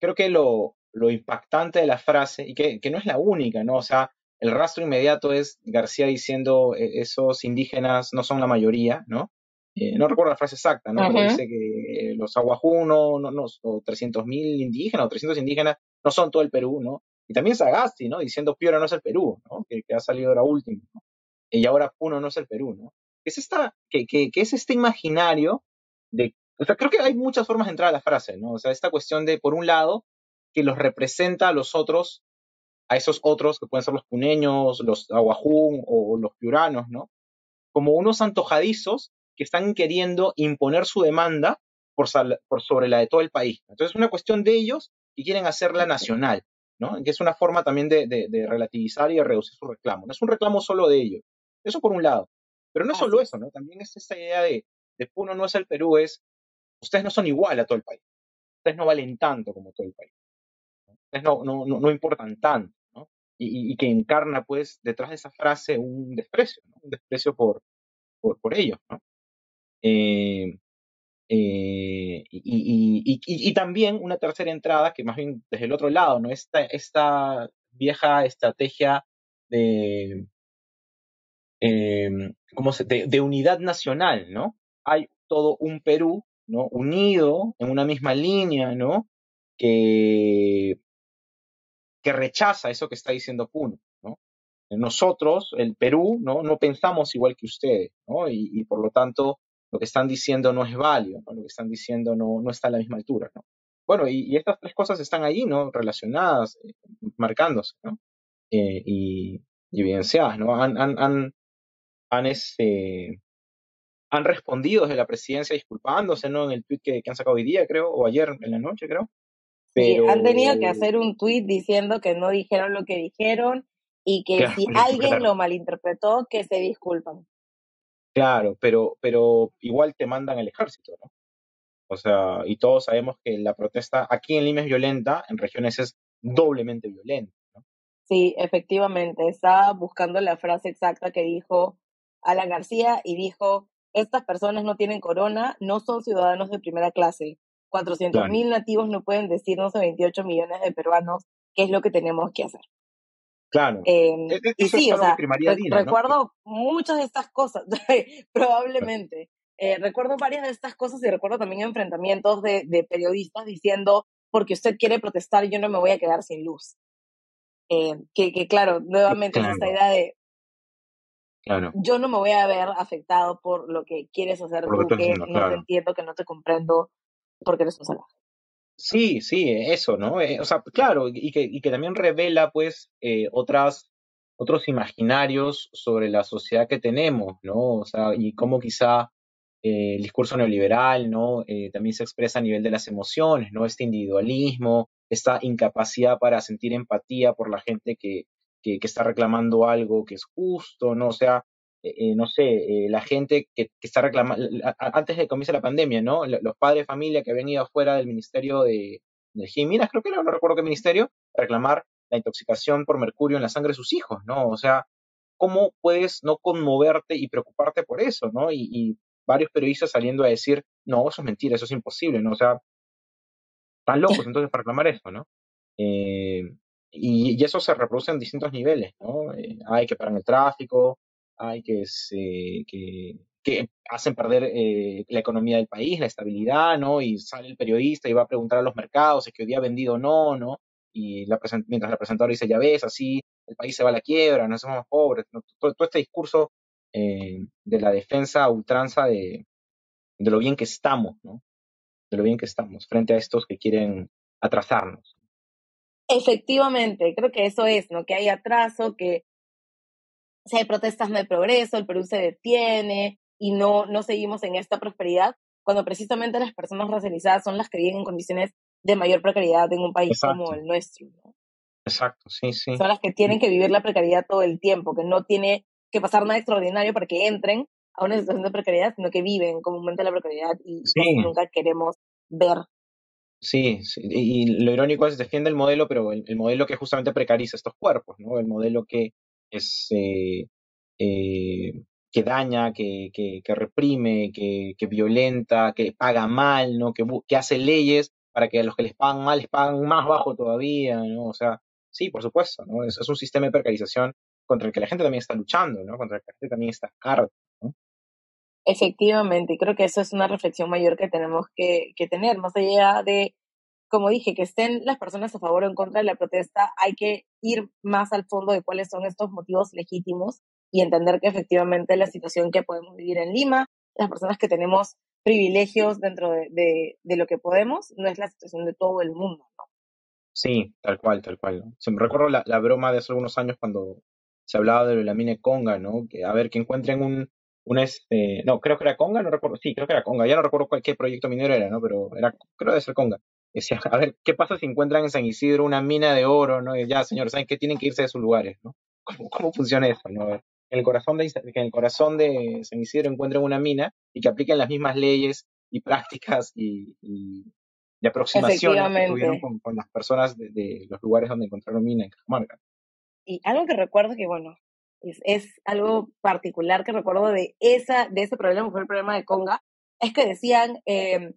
Creo que lo, lo impactante de la frase, y que, que no es la única, ¿no? O sea, el rastro inmediato es García diciendo e, esos indígenas no son la mayoría, ¿no? Eh, no recuerdo la frase exacta, ¿no? Pero dice que los aguajunos, no, no, o 300.000 indígenas, o 300 indígenas, no son todo el Perú, ¿no? Y también Sagasti, ¿no? Diciendo Piura no es el Perú, ¿no? Que, ha salido ahora último, ¿no? Y ahora Puno no es el Perú, ¿no? Es, esta, que, es este imaginario de... O sea, creo que hay muchas formas de entrar a la frase, ¿no? O sea, esta cuestión de, por un lado, que los representa a los otros, a esos otros que pueden ser los puneños, los aguajún o los piuranos, ¿no? Como unos antojadizos que están queriendo imponer su demanda por, por sobre la de todo el país. Entonces es una cuestión de ellos y quieren hacerla nacional, ¿no? Que es una forma también de, de, relativizar y de reducir su reclamo. No es un reclamo solo de ellos. Eso por un lado. Pero no es solo eso, ¿no? También es esta idea de, de Puno no es el Perú, es ustedes no son igual a todo el país. Ustedes no valen tanto como todo el país. Ustedes no, no, no, importan tanto, ¿no? Y, y, que encarna, pues, detrás de esa frase un desprecio, ¿no? Un desprecio por, por, por ellos, ¿no? Eh, eh, y, también una tercera entrada, que más bien desde el otro lado, ¿no? Esta, esta vieja estrategia de, em, se, de, unidad nacional, ¿no? Hay todo un Perú, ¿no? Unido en una misma línea, ¿no? Que, que rechaza eso que está diciendo Puno, ¿no? Nosotros, el Perú, ¿no? No pensamos igual que ustedes, ¿no? y por lo tanto, lo que están diciendo no es válido, lo que están diciendo no, no está a la misma altura. ¿no? Bueno, y, estas tres cosas están ahí, ¿no? Relacionadas, eh, marcándose, ¿no? Eh, y, evidenciadas, ¿no? Han, han, han, han, este, han respondido desde la presidencia disculpándose, ¿no? En el tweet que, han sacado hoy día, creo, o ayer en la noche, creo. Pero... Sí, han tenido que hacer un tweet diciendo que no dijeron lo que dijeron y que si alguien lo malinterpretó, que se disculpan. Claro, pero, pero igual te mandan el ejército, ¿no? O sea, y todos sabemos que la protesta aquí en Lima es violenta, en regiones es doblemente violenta. ¿no? Sí, efectivamente. Estaba buscando la frase exacta que dijo Alan García y dijo, estas personas no tienen corona, no son ciudadanos de primera clase. 400 mil nativos no pueden decirnos a 28 millones de peruanos qué es lo que tenemos que hacer. Claro. Em, e, e, y sí, o sea, recuerdo muchas de estas cosas, probablemente. Eh, recuerdo varias de estas cosas y recuerdo también enfrentamientos de, de, periodistas diciendo, porque usted quiere protestar, yo no me voy a quedar sin luz. Eh, que, que, claro, nuevamente es esta idea de, claro. yo no me voy a ver afectado por lo que quieres hacer tú, que no te entiendo, que no te comprendo, porque eres un salvaje. Sí, sí, eso, ¿no? Eh, o sea, claro, y que, y que también revela, pues, eh, otras, otros imaginarios sobre la sociedad que tenemos, ¿no? O sea, y cómo quizá eh, el discurso neoliberal, ¿no? también se expresa a nivel de las emociones, ¿no? Este individualismo, esta incapacidad para sentir empatía por la gente que, que, que está reclamando algo que es justo, ¿no? O sea, eh, eh, no sé, eh, la gente que, está reclamando, antes de que comience la pandemia, ¿no? Los padres de familia que habían ido afuera del Ministerio de Energía y Minas, creo que era, no recuerdo qué ministerio, reclamar la intoxicación por mercurio en la sangre de sus hijos, ¿no? O sea, ¿cómo puedes no conmoverte y preocuparte por eso, ¿no? Y, varios periodistas saliendo a decir, no, eso es mentira, eso es imposible, ¿no? O sea, están locos entonces para reclamar eso, ¿no? y, y, eso se reproduce en distintos niveles, ¿no? hay que parar el tráfico, hay que, se, que, hacen perder eh, la economía del país, la estabilidad, ¿no? Y sale el periodista y va a preguntar a los mercados si que hoy día ha vendido o no, ¿no? Y mientras la presentadora dice, ya ves, así el país se va a la quiebra, no somos pobres, todo, este discurso eh, de la defensa ultranza de, de lo bien que estamos, ¿no? De lo bien que estamos frente a estos que quieren atrasarnos. Efectivamente, creo que eso es, ¿no? Que hay atraso, que si hay protestas no hay progreso, el Perú se detiene y no, no seguimos en esta prosperidad, cuando precisamente las personas racializadas son las que viven en condiciones de mayor precariedad en un país como el nuestro. Exacto, sí, sí. Son las que tienen que vivir la precariedad todo el tiempo, que no tiene que pasar nada extraordinario para que entren a una situación de precariedad, sino que viven comúnmente la precariedad y nunca queremos ver. Sí, y lo irónico es defiende el modelo, pero el, modelo que justamente precariza estos cuerpos, ¿no? El modelo que es eh, eh, que daña, que, que, reprime, que, que, violenta, que paga mal, ¿no? Que, que hace leyes para que a los que les pagan mal les pagan más bajo todavía, ¿no? O sea, sí, por supuesto, ¿no? Es, es un sistema de precarización contra el que la gente también está luchando, ¿no? Contra el que la gente también está harta. Efectivamente, creo que eso es una reflexión mayor que tenemos que, que tener, más allá de, como dije, que estén las personas a favor o en contra de la protesta, hay que ir más al fondo de cuáles son estos motivos legítimos y entender que efectivamente la situación que podemos vivir en Lima, las personas que tenemos privilegios dentro de, de, lo que podemos, no es la situación de todo el mundo, ¿no? Sí, tal cual, tal cual. Se me recuerdo la, broma de hace algunos años cuando se hablaba de la mina Conga, ¿no? Que a ver, que encuentren un, un este, no, creo que era Conga, no recuerdo, sí, creo que era Conga, ya no recuerdo cuál, qué proyecto minero era, ¿no? Pero era, creo debe ser Conga. Decía, a ver, ¿qué pasa si encuentran en San Isidro una mina de oro, ¿no? Y ya, señores, ¿saben que Tienen que irse de sus lugares, ¿no? ¿Cómo, cómo funciona eso, no? en el corazón de, en el corazón de San Isidro encuentren una mina y que apliquen las mismas leyes y prácticas y, aproximación que tuvieron con, con, las personas de, de, los lugares donde encontraron mina en Cajamarca. Y algo que recuerdo que, bueno, es, es, algo particular que recuerdo de, esa, de ese problema, fue el problema de Conga, es que decían, eh,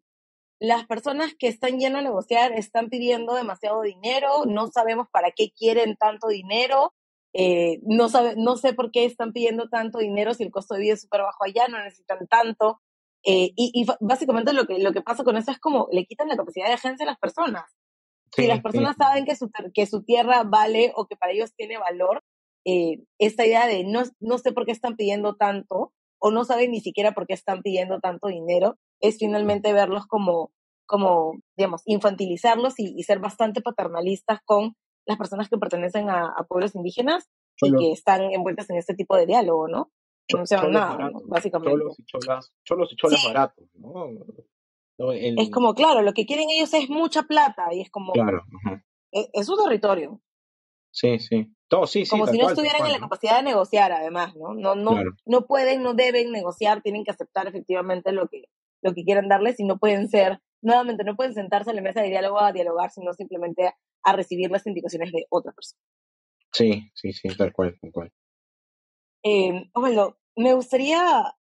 las personas que están yendo a negociar están pidiendo demasiado dinero, no sabemos para qué quieren tanto dinero, eh, no, sabe, no sé por qué están pidiendo tanto dinero si el costo de vida es súper bajo allá, no necesitan tanto. Eh, y, y, básicamente lo que, lo que pasa con eso es como le quitan la capacidad de agencia a las personas. si las personas saben que su, que su tierra vale o que para ellos tiene valor, eh, esta idea de no, no sé por qué están pidiendo tanto o no saben ni siquiera por qué están pidiendo tanto dinero, es finalmente verlos como, como digamos, infantilizarlos y, y ser bastante paternalistas con las personas que pertenecen a, a pueblos indígenas y que están envueltas en este tipo de diálogo, ¿no? No se nada, básicamente. Cholos y cholas, cholos y cholas baratos, ¿no? Es como, claro, lo que quieren ellos es mucha plata y es como... Claro. E, es, su territorio. Sí, sí. Todo, sí, sí, como si no estuvieran en la capacidad de negociar, además, ¿no? No, no, no pueden, no deben negociar, tienen que aceptar efectivamente lo que, lo que quieran darles y no pueden ser, nuevamente, no pueden sentarse a la mesa de diálogo a dialogar, sino simplemente a recibir las indicaciones de otra persona. Sí, sí, sí, tal cual, tal cual. Eh, Osvaldo, me gustaría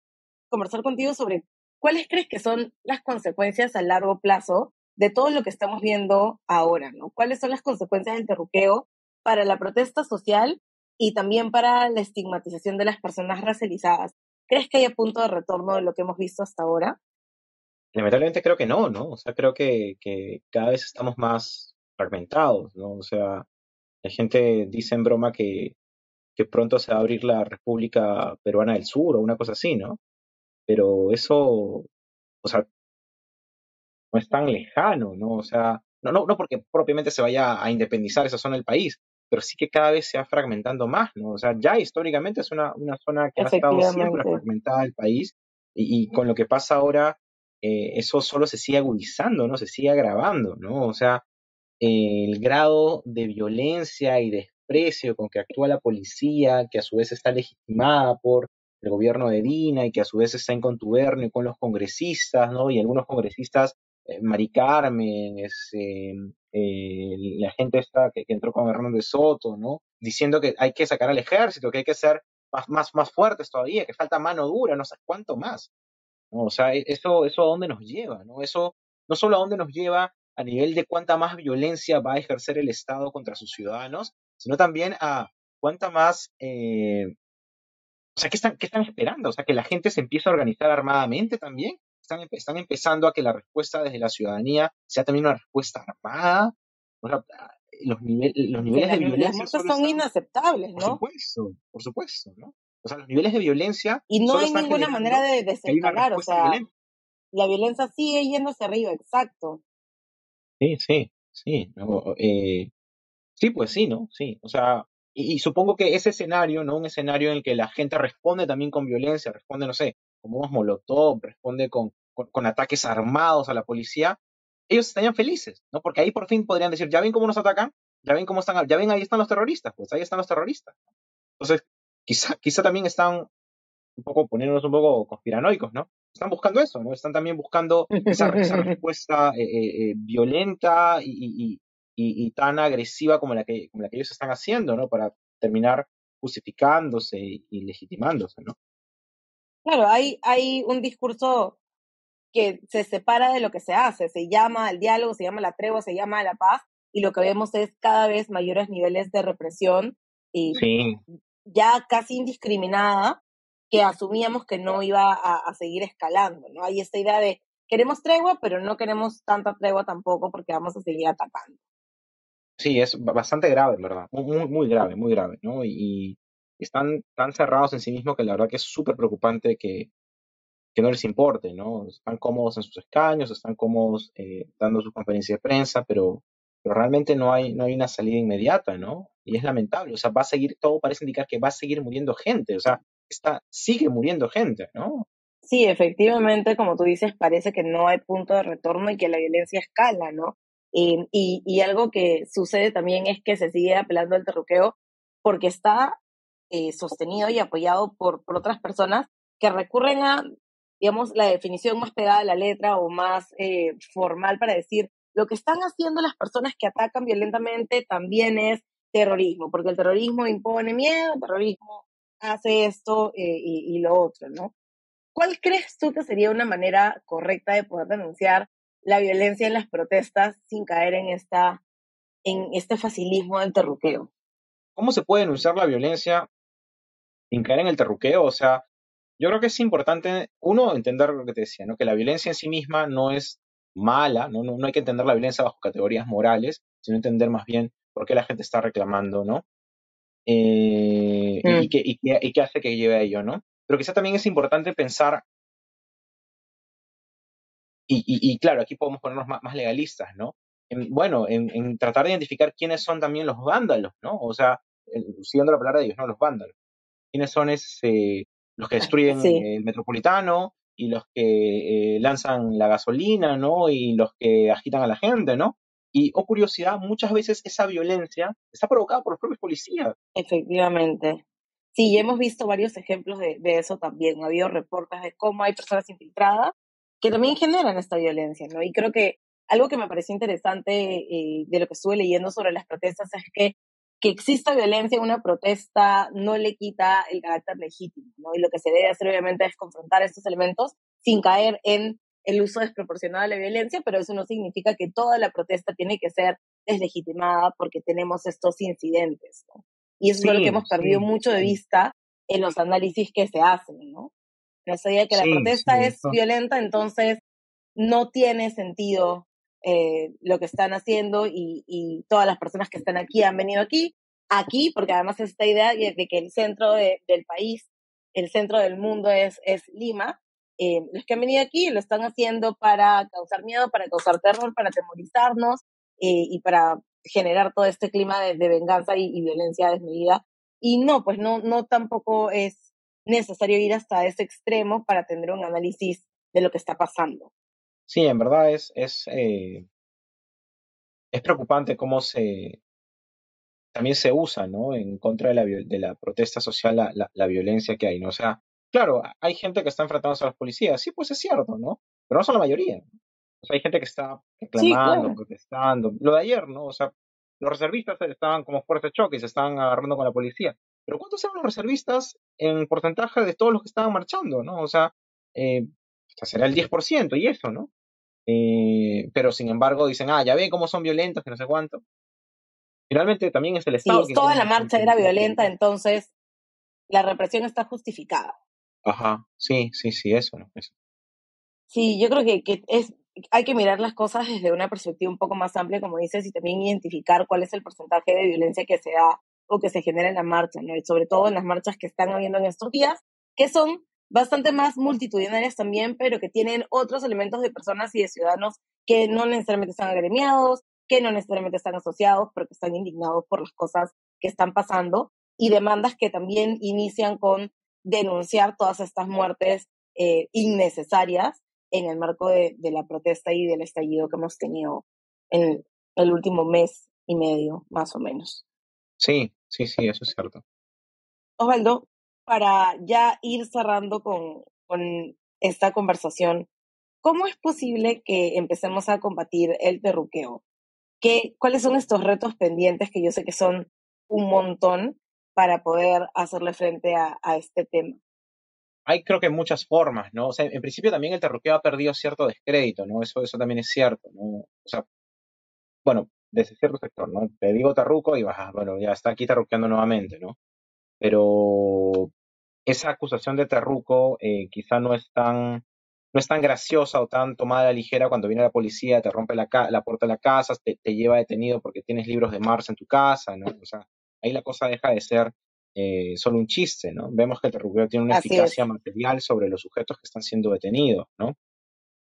conversar contigo sobre cuáles crees que son las consecuencias a largo plazo de todo lo que estamos viendo ahora, ¿no? ¿Cuáles son las consecuencias del terruqueo para la protesta social y también para la estigmatización de las personas racializadas? ¿Crees que haya punto de retorno de lo que hemos visto hasta ahora? Lamentablemente creo que no, ¿no? O sea, creo que, cada vez estamos más fragmentados, ¿no? O sea, la gente dice en broma que, que pronto se va a abrir la República Peruana del Sur o una cosa así, ¿no? Pero eso, o sea, no es tan lejano, ¿no? O sea, no, no, no porque propiamente se vaya a independizar esa zona del país, pero sí que cada vez se va fragmentando más, ¿no? O sea, ya históricamente es una, una zona que ha estado siempre fragmentada el país y, y con lo que pasa ahora, eh, eso solo se sigue agudizando, ¿no? Se sigue agravando, ¿no? O sea, el grado de violencia y desprecio con que actúa la policía, que a su vez está legitimada por el gobierno de Dina y que a su vez está en contubernio con los congresistas, ¿no? Y algunos congresistas, eh, Mari Carmen, es, eh, la gente esta que, que, entró con Hernández Soto, ¿no? Diciendo que hay que sacar al ejército, que hay que ser más, más, más fuertes todavía, que falta mano dura, no sé cuánto más. ¿no? O sea, e, eso, eso a dónde nos lleva, ¿no? Eso no solo a dónde nos lleva a nivel de cuánta más violencia va a ejercer el Estado contra sus ciudadanos, sino también a cuánta más, eh, o sea, ¿qué están, ¿qué están esperando? O sea, que la gente se empiece a organizar armadamente también. Están, están empezando a que la respuesta desde la ciudadanía sea también una respuesta armada. O sea, los, nivel, los niveles de violencia son están, inaceptables, ¿no? Por supuesto, por supuesto, ¿no? O sea, los niveles de violencia. Y no hay ninguna manera de desescalar, o sea, la violencia sigue yéndose arriba, exacto. Sí, sí, sí. No, eh, sí, pues sí, ¿no? Sí. O sea, y, supongo que ese escenario, ¿no? Un escenario en el que la gente responde también con violencia, responde, no sé, como un molotov, responde con, con, ataques armados a la policía, ellos estarían felices, ¿no? Porque ahí por fin podrían decir, ya ven cómo nos atacan, ya ven cómo están, ya ven ahí están los terroristas, pues ahí están los terroristas. Entonces, quizá, quizá también están un poco poniéndonos un poco conspiranoicos, ¿no? Están buscando eso, ¿no? Están también buscando esa, respuesta eh, eh, eh, violenta y, y, tan agresiva como la, que, como la que ellos están haciendo, ¿no? Para terminar justificándose y, legitimándose, ¿no? Claro, hay, hay un discurso que se separa de lo que se hace, se llama el diálogo, se llama la tregua, se llama la paz, y lo que vemos es cada vez mayores niveles de represión y ya casi indiscriminada, que asumíamos que no iba a, a, seguir escalando, ¿no? Hay esta idea de queremos tregua, pero no queremos tanta tregua tampoco porque vamos a seguir atacando. Sí, es bastante grave, verdad. Muy, muy grave, muy grave, ¿no? Y, están tan cerrados en sí mismos que la verdad que es súper preocupante que, que no les importe, ¿no? Están cómodos en sus escaños, están cómodos eh, dando sus conferencias de prensa, pero, pero realmente no hay, no hay una salida inmediata, ¿no? Y es lamentable, o sea, va a seguir, todo parece indicar que va a seguir muriendo gente, o sea, está, sigue muriendo gente, ¿no? Sí, efectivamente, como tú dices, parece que no hay punto de retorno y que la violencia escala, ¿no? y, y, algo que sucede también es que se sigue apelando al terruqueo porque está eh, sostenido y apoyado por, por otras personas que recurren a, digamos, la definición más pegada a la letra o más eh, formal para decir lo que están haciendo las personas que atacan violentamente también es terrorismo, porque el terrorismo impone miedo, el terrorismo hace esto eh, y, y, lo otro, ¿no? ¿Cuál crees tú que sería una manera correcta de poder denunciar la violencia en las protestas sin caer en, esta, en este facilismo del terruqueo. ¿Cómo se puede denunciar la violencia sin caer en el terruqueo? O sea, yo creo que es importante, uno, entender lo que te decía, ¿no? que la violencia en sí misma no es mala, ¿no? No, hay que entender la violencia bajo categorías morales, sino entender más bien por qué la gente está reclamando, ¿no? Eh, y, mm. qué, y, y, qué, hace que lleve a ello, ¿no? Pero quizá también es importante pensar y, claro, aquí podemos ponernos más, legalistas, ¿no? bueno, en, tratar de identificar quiénes son también los vándalos, ¿no? O sea, siguiendo la palabra de Dios, ¿no? Los vándalos. ¿Quiénes son ese, los que destruyen el metropolitano y los que eh, lanzan la gasolina, ¿no? Y los que agitan a la gente, ¿no? Y, oh curiosidad, muchas veces esa violencia está provocada por los propios policías. Efectivamente. Sí, hemos visto varios ejemplos de, de eso también. Ha habido reportes de cómo hay personas infiltradas que también generan esta violencia, ¿no? Y creo que algo que me pareció interesante eh, de lo que estuve leyendo sobre las protestas es que que exista violencia en una protesta no le quita el carácter legítimo, ¿no? Y lo que se debe hacer obviamente es confrontar estos elementos sin caer en el uso desproporcionado de la violencia, pero eso no significa que toda la protesta tiene que ser deslegitimada porque tenemos estos incidentes, ¿no? Y eso es lo que hemos perdido mucho de vista en los análisis que se hacen, ¿no? no sabía que la protesta es violenta, entonces no tiene sentido eh, lo que están haciendo y, y, todas las personas que están aquí han venido aquí, aquí, porque además esta idea de que el centro del país, el centro del mundo es, es Lima, eh, los que han venido aquí lo están haciendo para causar miedo, para causar terror, para atemorizarnos eh, y para generar todo este clima de, venganza y, y, violencia desmedida. Y no, pues no, no tampoco es necesario ir hasta ese extremo para tener un análisis de lo que está pasando. Sí, en verdad es, es, eh, es preocupante cómo se también se usa, ¿no? En contra de la, de la protesta social, la, la, violencia que hay, ¿no? O sea, claro, hay gente que está enfrentándose a las policías, sí, pues es cierto, ¿no? Pero no son la mayoría. O sea, hay gente que está reclamando, protestando. Lo de ayer, ¿no? O sea, los reservistas estaban como fuerte choque y se estaban agarrando con la policía. Pero ¿cuántos eran los reservistas en porcentaje de todos los que estaban marchando, no? O sea, eh, será el 10% y eso, ¿no? Eh, pero sin embargo dicen, ah, ya ven cómo son violentos, que no sé cuánto. Finalmente también es el Estado. Sí, toda la marcha era violenta, entonces la represión está justificada. Ajá, sí, sí, sí, eso, ¿no? Eso. Sí, yo creo que, que es, hay que mirar las cosas desde una perspectiva un poco más amplia, como dices, y también identificar cuál es el porcentaje de violencia que se da o que se genera en la marcha, ¿no? Y sobre todo en las marchas que están habiendo en estos días, que son bastante más multitudinarias también, pero que tienen otros elementos de personas y de ciudadanos que no necesariamente están agremiados, que no necesariamente están asociados, pero que están indignados por las cosas que están pasando y demandas que también inician con denunciar todas estas muertes eh, innecesarias en el marco de, de, la protesta y del estallido que hemos tenido en el último mes y medio, más o menos. Sí, sí, sí, eso es cierto. Osvaldo, para ya ir cerrando con, esta conversación, ¿cómo es posible que empecemos a combatir el terruqueo? ¿Qué, ¿Cuáles son estos retos pendientes que yo sé que son un montón para poder hacerle frente a, este tema? Hay creo que muchas formas, ¿no? O sea, en principio también el terruqueo ha perdido cierto descrédito, ¿no? Eso, eso también es cierto, ¿no? O sea, bueno, desde cierto sector, ¿no? Te digo terruco y vas, bueno, ya está aquí terruqueando nuevamente, ¿no? Pero esa acusación de terruco eh, quizá no es tan no es tan graciosa o tan tomada a la ligera cuando viene la policía, te rompe la, la puerta de la casa, te, te, lleva detenido porque tienes libros de Marx en tu casa, ¿no? O sea, ahí la cosa deja de ser eh, solo un chiste, ¿no? Vemos que el terruqueo tiene una eficacia material sobre los sujetos que están siendo detenidos, ¿no?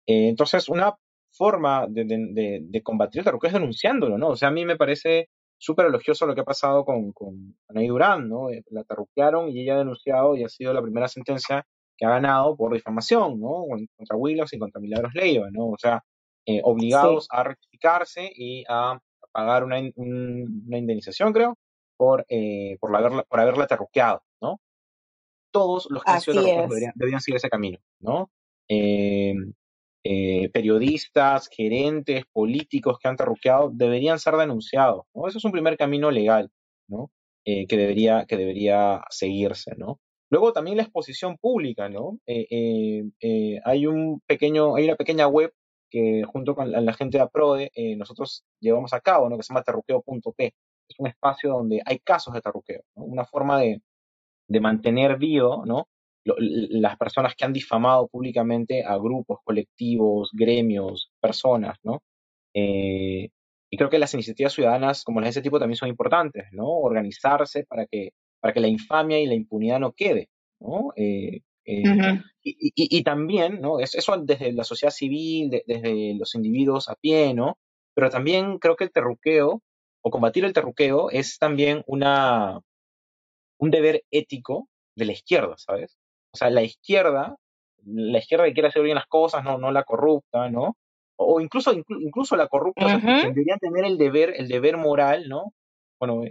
Eh, entonces, una forma de, de, de, combatir el terruqueo es denunciándolo, ¿no? O sea, a mí me parece súper elogioso lo que ha pasado con, con Anaí Durán, ¿no? Eh, la terruquearon y ella ha denunciado y ha sido la primera sentencia que ha ganado por difamación, ¿no? Contra Willows y contra Milagros Leiva, ¿no? O sea, eh, obligados sí. a rectificarse y a pagar una, un, una indemnización, creo, por, eh, por, haberla, por haberla terruqueado, ¿no? Todos los que han sido deberían, deberían, seguir ese camino, ¿no? Eh, eh, periodistas, gerentes, políticos que han terruqueado deberían ser denunciados, ¿no? Eso es un primer camino legal, ¿no? Eh, que, debería, que debería seguirse, ¿no? Luego también la exposición pública, ¿no? Eh, hay, un pequeño, hay una pequeña web que junto con la, gente de APRODE nosotros llevamos a cabo, ¿no? Que se llama terruqueo.p. Es un espacio donde hay casos de terruqueo, ¿no? Una forma de, de mantener vivo, ¿no? Las personas que han difamado públicamente a grupos, colectivos, gremios, personas, ¿no? Eh, y creo que las iniciativas ciudadanas como las de ese tipo también son importantes, ¿no? Organizarse para que, para que la infamia y la impunidad no quede, ¿no? Eh, eh, uh -huh. y, y, y, también, ¿no? Eso desde la sociedad civil, de, desde los individuos a pie, ¿no? Pero también creo que el terruqueo, o combatir el terruqueo, es también una, un deber ético de la izquierda, ¿sabes? O sea, la izquierda, la izquierda que quiere hacer bien las cosas, no, no la corrupta, ¿no? O incluso, incluso la corrupta, uh -huh. o sea, tendrían tener el deber, el deber moral, ¿no? Bueno,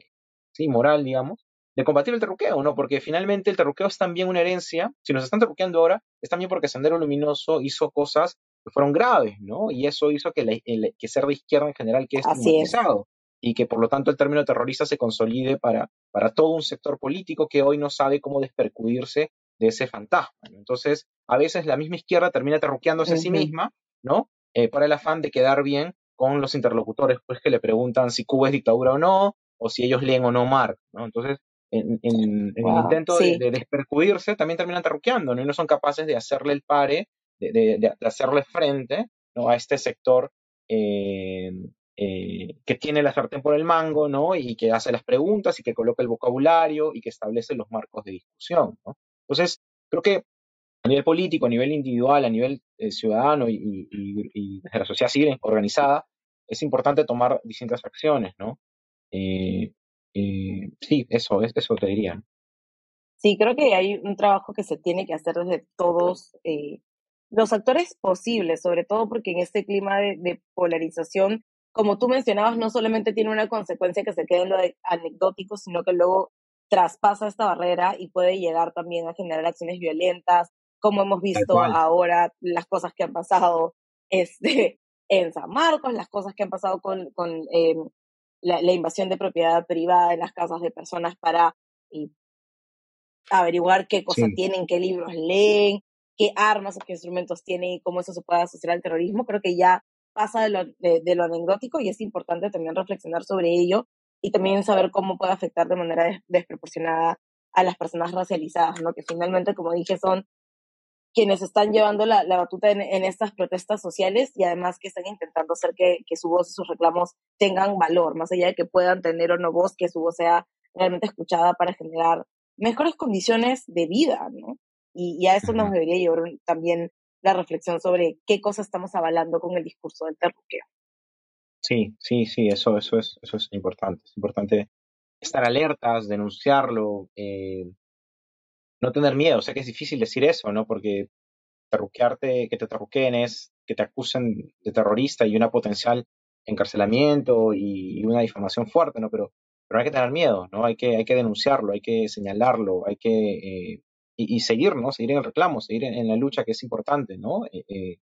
sí, moral, digamos, de combatir el terruqueo, ¿no? Porque finalmente el terruqueo es también una herencia, si nos están terruqueando ahora, es también porque Sendero Luminoso hizo cosas que fueron graves, ¿no? Y eso hizo que, la, el, que ser de izquierda en general quede estigmatizado. Y que por lo tanto el término terrorista se consolide para, para todo un sector político que hoy no sabe cómo despercudirse de ese fantasma. ¿no? Entonces, a veces la misma izquierda termina terruqueándose uh -huh. a sí misma, ¿no? Eh, para el afán de quedar bien con los interlocutores, pues que le preguntan si Cuba es dictadura o no, o si ellos leen o no Marx, ¿no? Entonces, en, en, en wow, el intento sí. de, de, despercudirse, también terminan terruqueando, ¿no? Y no son capaces de hacerle el pare, de, de, de hacerle frente, ¿no? A este sector eh, eh, que tiene la sartén por el mango, ¿no? Y que hace las preguntas y que coloca el vocabulario y que establece los marcos de discusión, ¿no? Entonces, creo que a nivel político, a nivel individual, a nivel eh, ciudadano y, y, y, desde la sociedad civil organizada, es importante tomar distintas acciones, ¿no? Eh, eh, sí, eso, eso te diría. Sí, creo que hay un trabajo que se tiene que hacer desde todos eh, los actores posibles, sobre todo porque en este clima de, de, polarización, como tú mencionabas, no solamente tiene una consecuencia que se quede en lo anecdótico, sino que luego traspasa esta barrera y puede llegar también a generar acciones violentas, como hemos visto ahora, las cosas que han pasado este, en San Marcos, las cosas que han pasado con, con eh, la, la, invasión de propiedad privada en las casas de personas para averiguar qué cosas sí. tienen, qué libros leen, qué armas o qué instrumentos tienen y cómo eso se puede asociar al terrorismo. Creo que ya pasa de lo, de, de lo anecdótico y es importante también reflexionar sobre ello y también saber cómo puede afectar de manera desproporcionada a las personas racializadas, ¿no? Que finalmente, como dije, son quienes están llevando la, la batuta en, en, estas protestas sociales y además que están intentando hacer que, que, su voz y sus reclamos tengan valor, más allá de que puedan tener o no voz, que su voz sea realmente escuchada para generar mejores condiciones de vida, ¿no? Y, y a eso nos debería llevar también la reflexión sobre qué cosas estamos avalando con el discurso del terruqueo. Sí, sí, sí, eso, eso es, eso es importante. Es importante estar alertas, denunciarlo, eh, no tener miedo. Sé que es difícil decir eso, ¿no? Porque terruquearte, que te terruqueen es que te acusen de terrorista y una potencial encarcelamiento y, una difamación fuerte, ¿no? Pero, pero hay que tener miedo, ¿no? Hay que, hay que denunciarlo, hay que señalarlo, hay que... Eh, y, seguir, ¿no? Seguir en el reclamo, seguir en, la lucha que es importante, ¿no? Eh,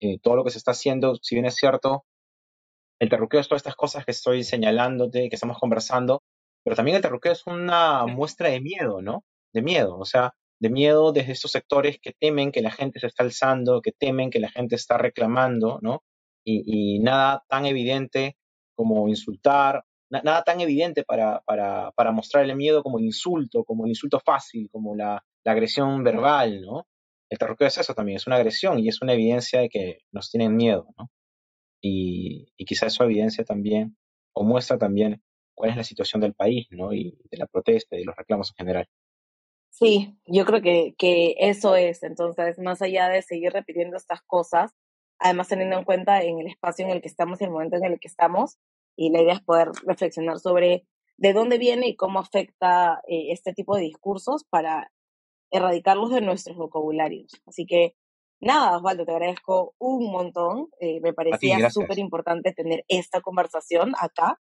eh, todo lo que se está haciendo, si bien es cierto, el terruqueo es todas estas cosas que estoy señalándote, que estamos conversando, pero también el terruqueo es una muestra de miedo, ¿no? De miedo, o sea, de miedo desde estos sectores que temen que la gente se está alzando, que temen que la gente está reclamando, ¿no? y, nada tan evidente como insultar, nada tan evidente para, para, para, mostrar el miedo como el insulto, como el insulto fácil, como la, la agresión verbal, ¿no? El terrorismo es eso también, es una agresión y es una evidencia de que nos tienen miedo, ¿no? Y, y quizá eso evidencia también, o muestra también cuál es la situación del país, ¿no? Y de la protesta y de los reclamos en general. Sí, yo creo que, que eso es. Entonces, más allá de seguir repitiendo estas cosas, además teniendo en cuenta en el espacio en el que estamos y el momento en el que estamos. Y la idea es poder reflexionar sobre de dónde viene y cómo afecta eh, este tipo de discursos para erradicarlos de nuestros vocabularios. Así que nada, Osvaldo, te agradezco un montón. Eh, me parecía súper importante tener esta conversación acá.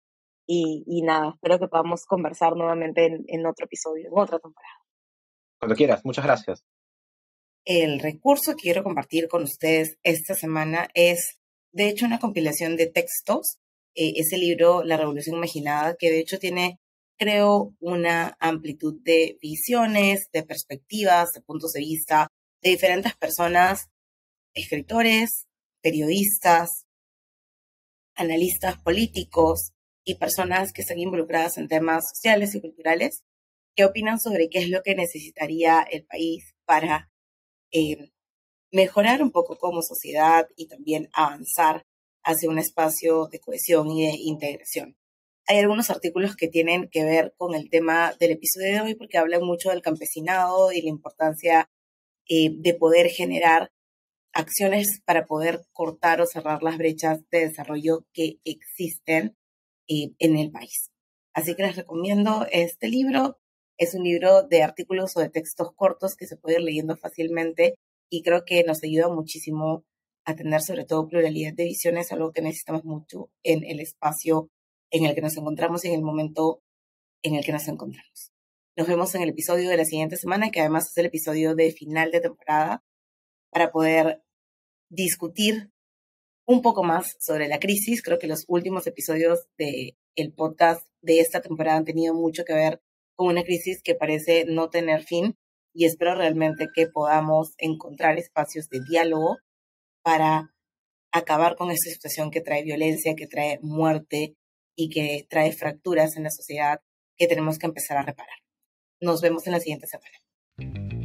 Y, y, nada, espero que podamos conversar nuevamente en, en otro episodio, en otra temporada. Cuando quieras, muchas gracias. El recurso que quiero compartir con ustedes esta semana es, de hecho, una compilación de textos. Eh, ese libro, La Revolución Imaginada, que de hecho tiene, creo, una amplitud de visiones, de perspectivas, de puntos de vista de diferentes personas, escritores, periodistas, analistas políticos y personas que están involucradas en temas sociales y culturales, que opinan sobre qué es lo que necesitaría el país para eh, mejorar un poco como sociedad y también avanzar hacia un espacio de cohesión y de integración. Hay algunos artículos que tienen que ver con el tema del episodio de hoy porque hablan mucho del campesinado y la importancia eh, de poder generar acciones para poder cortar o cerrar las brechas de desarrollo que existen eh, en el país. Así que les recomiendo este libro. Es un libro de artículos o de textos cortos que se puede ir leyendo fácilmente y creo que nos ayuda muchísimo a tener sobre todo pluralidad de visiones, algo que necesitamos mucho en el espacio en el que nos encontramos y en el momento en el que nos encontramos. Nos vemos en el episodio de la siguiente semana, que además es el episodio de final de temporada, para poder discutir un poco más sobre la crisis. Creo que los últimos episodios del el podcast de esta temporada han tenido mucho que ver con una crisis que parece no tener fin y espero realmente que podamos encontrar espacios de diálogo para acabar con esta situación que trae violencia, que trae muerte y que trae fracturas en la sociedad que tenemos que empezar a reparar. Nos vemos en la siguiente semana.